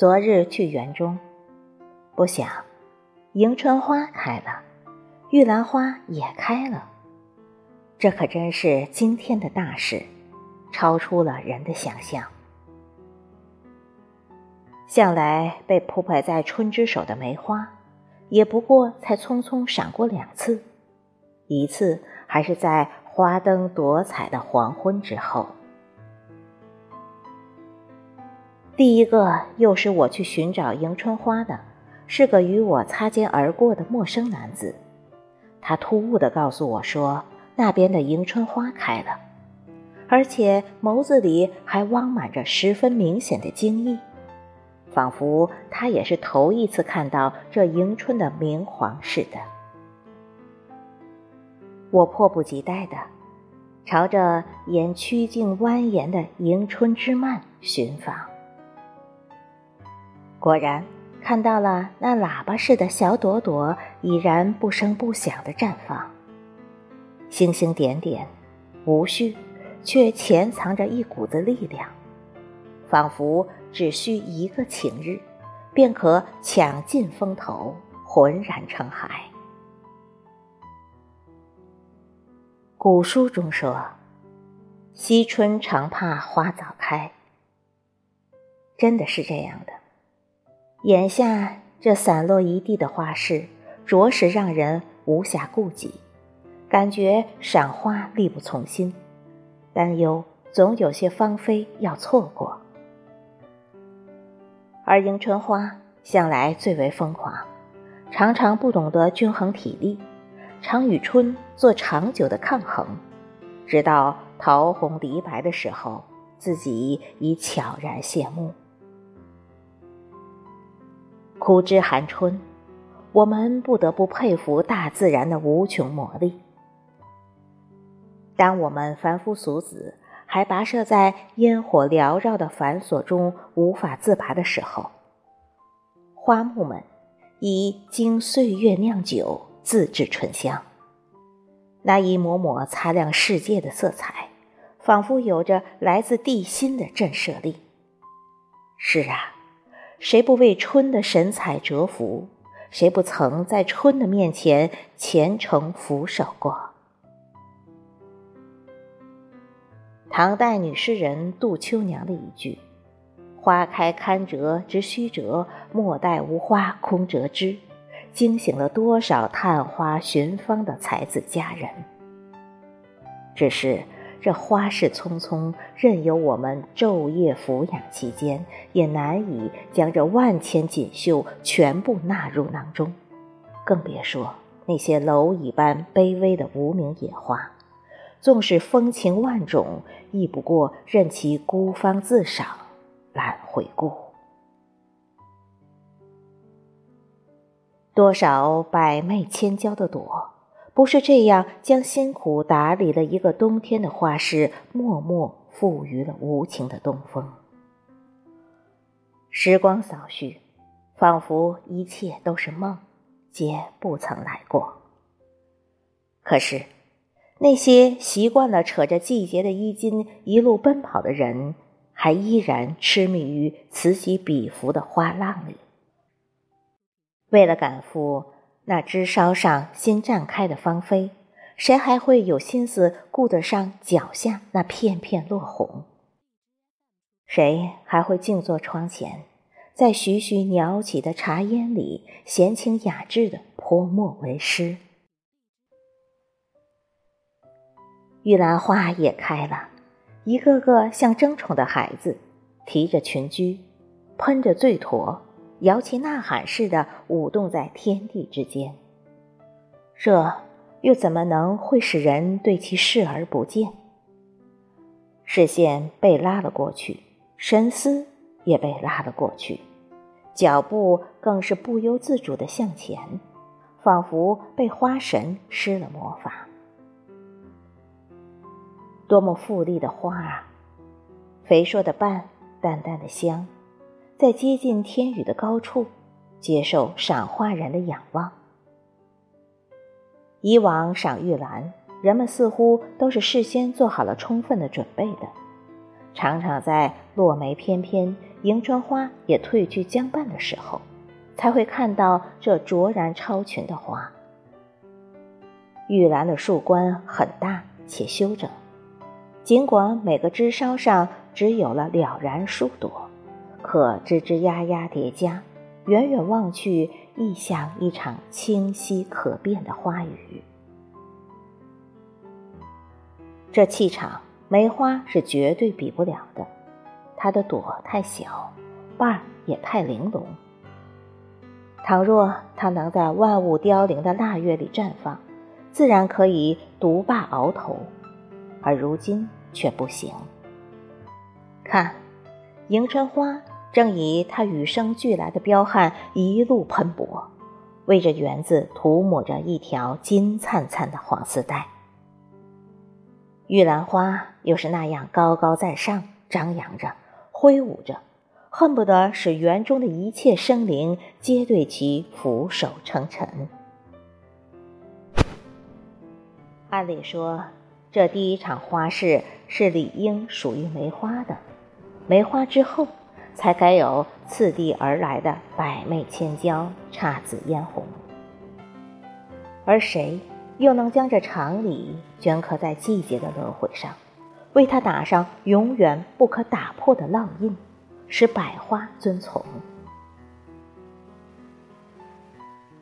昨日去园中，不想迎春花开了，玉兰花也开了。这可真是惊天的大事，超出了人的想象。向来被铺排在春之首的梅花，也不过才匆匆赏过两次，一次还是在花灯夺彩的黄昏之后。第一个诱使我去寻找迎春花的，是个与我擦肩而过的陌生男子。他突兀地告诉我说，那边的迎春花开了，而且眸子里还汪满着十分明显的惊异，仿佛他也是头一次看到这迎春的明黄似的。我迫不及待地朝着沿曲径蜿蜒的迎春之蔓寻访。果然看到了那喇叭似的小朵朵，已然不声不响的绽放。星星点点，无序，却潜藏着一股子力量，仿佛只需一个晴日，便可抢尽风头，浑然成海。古书中说：“惜春常怕花早开。”真的是这样的。眼下这散落一地的花市，着实让人无暇顾及，感觉赏花力不从心，担忧总有些芳菲要错过。而迎春花向来最为疯狂，常常不懂得均衡体力，常与春做长久的抗衡，直到桃红梨白的时候，自己已悄然谢幕。枯枝寒春，我们不得不佩服大自然的无穷魔力。当我们凡夫俗子还跋涉在烟火缭绕的繁琐中无法自拔的时候，花木们已经岁月酿酒，自制醇香。那一抹抹擦亮世界的色彩，仿佛有着来自地心的震慑力。是啊。谁不为春的神采折服？谁不曾在春的面前虔诚俯首过？唐代女诗人杜秋娘的一句“花开堪折直须折，莫待无花空折枝”，惊醒了多少探花寻芳的才子佳人。只是。这花事匆匆，任由我们昼夜抚养期间，也难以将这万千锦绣全部纳入囊中，更别说那些蝼蚁般卑微的无名野花，纵使风情万种，亦不过任其孤芳自赏，懒回顾。多少百媚千娇的朵。不是这样，将辛苦打理了一个冬天的花市，默默赋予了无情的东风。时光扫去，仿佛一切都是梦，皆不曾来过。可是，那些习惯了扯着季节的衣襟一路奔跑的人，还依然痴迷于此起彼伏的花浪里，为了赶赴。那枝梢上新绽开的芳菲，谁还会有心思顾得上脚下那片片落红？谁还会静坐窗前，在徐徐袅起的茶烟里，闲情雅致的泼墨为诗？玉兰花也开了，一个个像争宠的孩子，提着裙裾，喷着醉驼。摇旗呐喊似的舞动在天地之间，这又怎么能会使人对其视而不见？视线被拉了过去，神思也被拉了过去，脚步更是不由自主的向前，仿佛被花神施了魔法。多么富丽的花啊！肥硕的瓣，淡淡的香。在接近天宇的高处，接受赏花人的仰望。以往赏玉兰，人们似乎都是事先做好了充分的准备的，常常在落梅翩翩，迎春花也褪去将半的时候，才会看到这卓然超群的花。玉兰的树冠很大且修整，尽管每个枝梢上只有了了然数朵，可枝枝丫丫叠加，远远望去，亦像一场清晰可辨的花雨。这气场，梅花是绝对比不了的。它的朵太小，瓣儿也太玲珑。倘若它能在万物凋零的腊月里绽放，自然可以独霸鳌头，而如今却不行。看，迎春花正以它与生俱来的彪悍一路喷薄，为这园子涂抹着一条金灿灿的黄丝带。玉兰花又是那样高高在上，张扬着，挥舞着，恨不得使园中的一切生灵皆对其俯首称臣。按理说，这第一场花事是理应属于梅花的，梅花之后，才该有次第而来的百媚千娇、姹紫嫣红。而谁又能将这常理镌刻在季节的轮回上，为它打上永远不可打破的烙印，使百花遵从？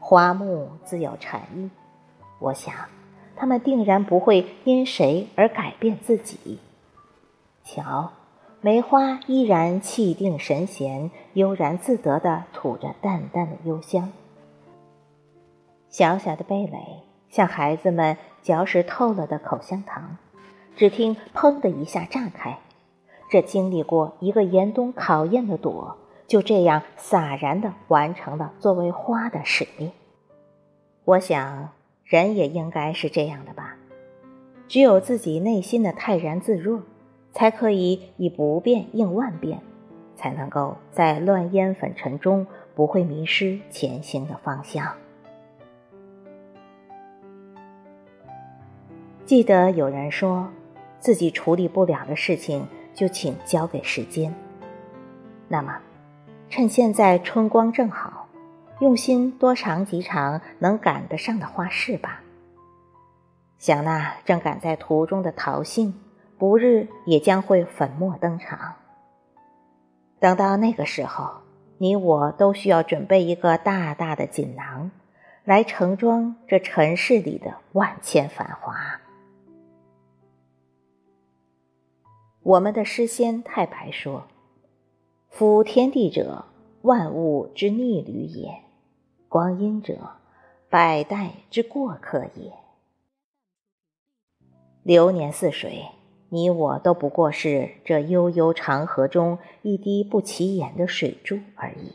花木自有禅意，我想。他们定然不会因谁而改变自己。瞧，梅花依然气定神闲、悠然自得地吐着淡淡的幽香。小小的蓓蕾像孩子们嚼食透了的口香糖，只听“砰”的一下炸开。这经历过一个严冬考验的朵，就这样洒然地完成了作为花的使命。我想。人也应该是这样的吧？只有自己内心的泰然自若，才可以以不变应万变，才能够在乱烟粉尘中不会迷失前行的方向。记得有人说，自己处理不了的事情，就请交给时间。那么，趁现在春光正好。用心多尝几场能赶得上的花事吧。想那正赶在途中的桃杏，不日也将会粉墨登场。等到那个时候，你我都需要准备一个大大的锦囊，来盛装这尘世里的万千繁华。我们的诗仙太白说：“夫天地者，万物之逆旅也。”光阴者，百代之过客也。流年似水，你我都不过是这悠悠长河中一滴不起眼的水珠而已。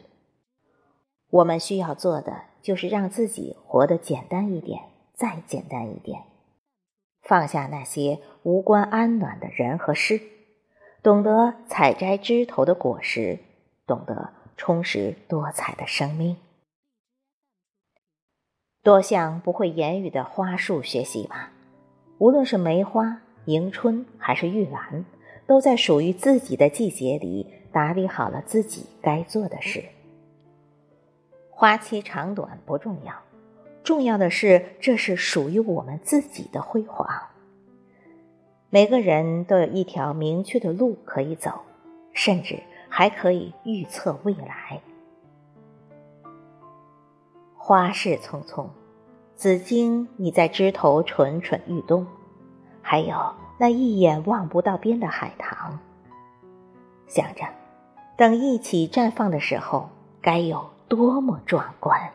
我们需要做的，就是让自己活得简单一点，再简单一点，放下那些无关安暖的人和事，懂得采摘枝头的果实，懂得充实多彩的生命。多向不会言语的花树学习吧，无论是梅花、迎春还是玉兰，都在属于自己的季节里打理好了自己该做的事。花期长短不重要，重要的是这是属于我们自己的辉煌。每个人都有一条明确的路可以走，甚至还可以预测未来。花事匆匆，紫荆你在枝头蠢蠢欲动，还有那一眼望不到边的海棠。想着，等一起绽放的时候，该有多么壮观！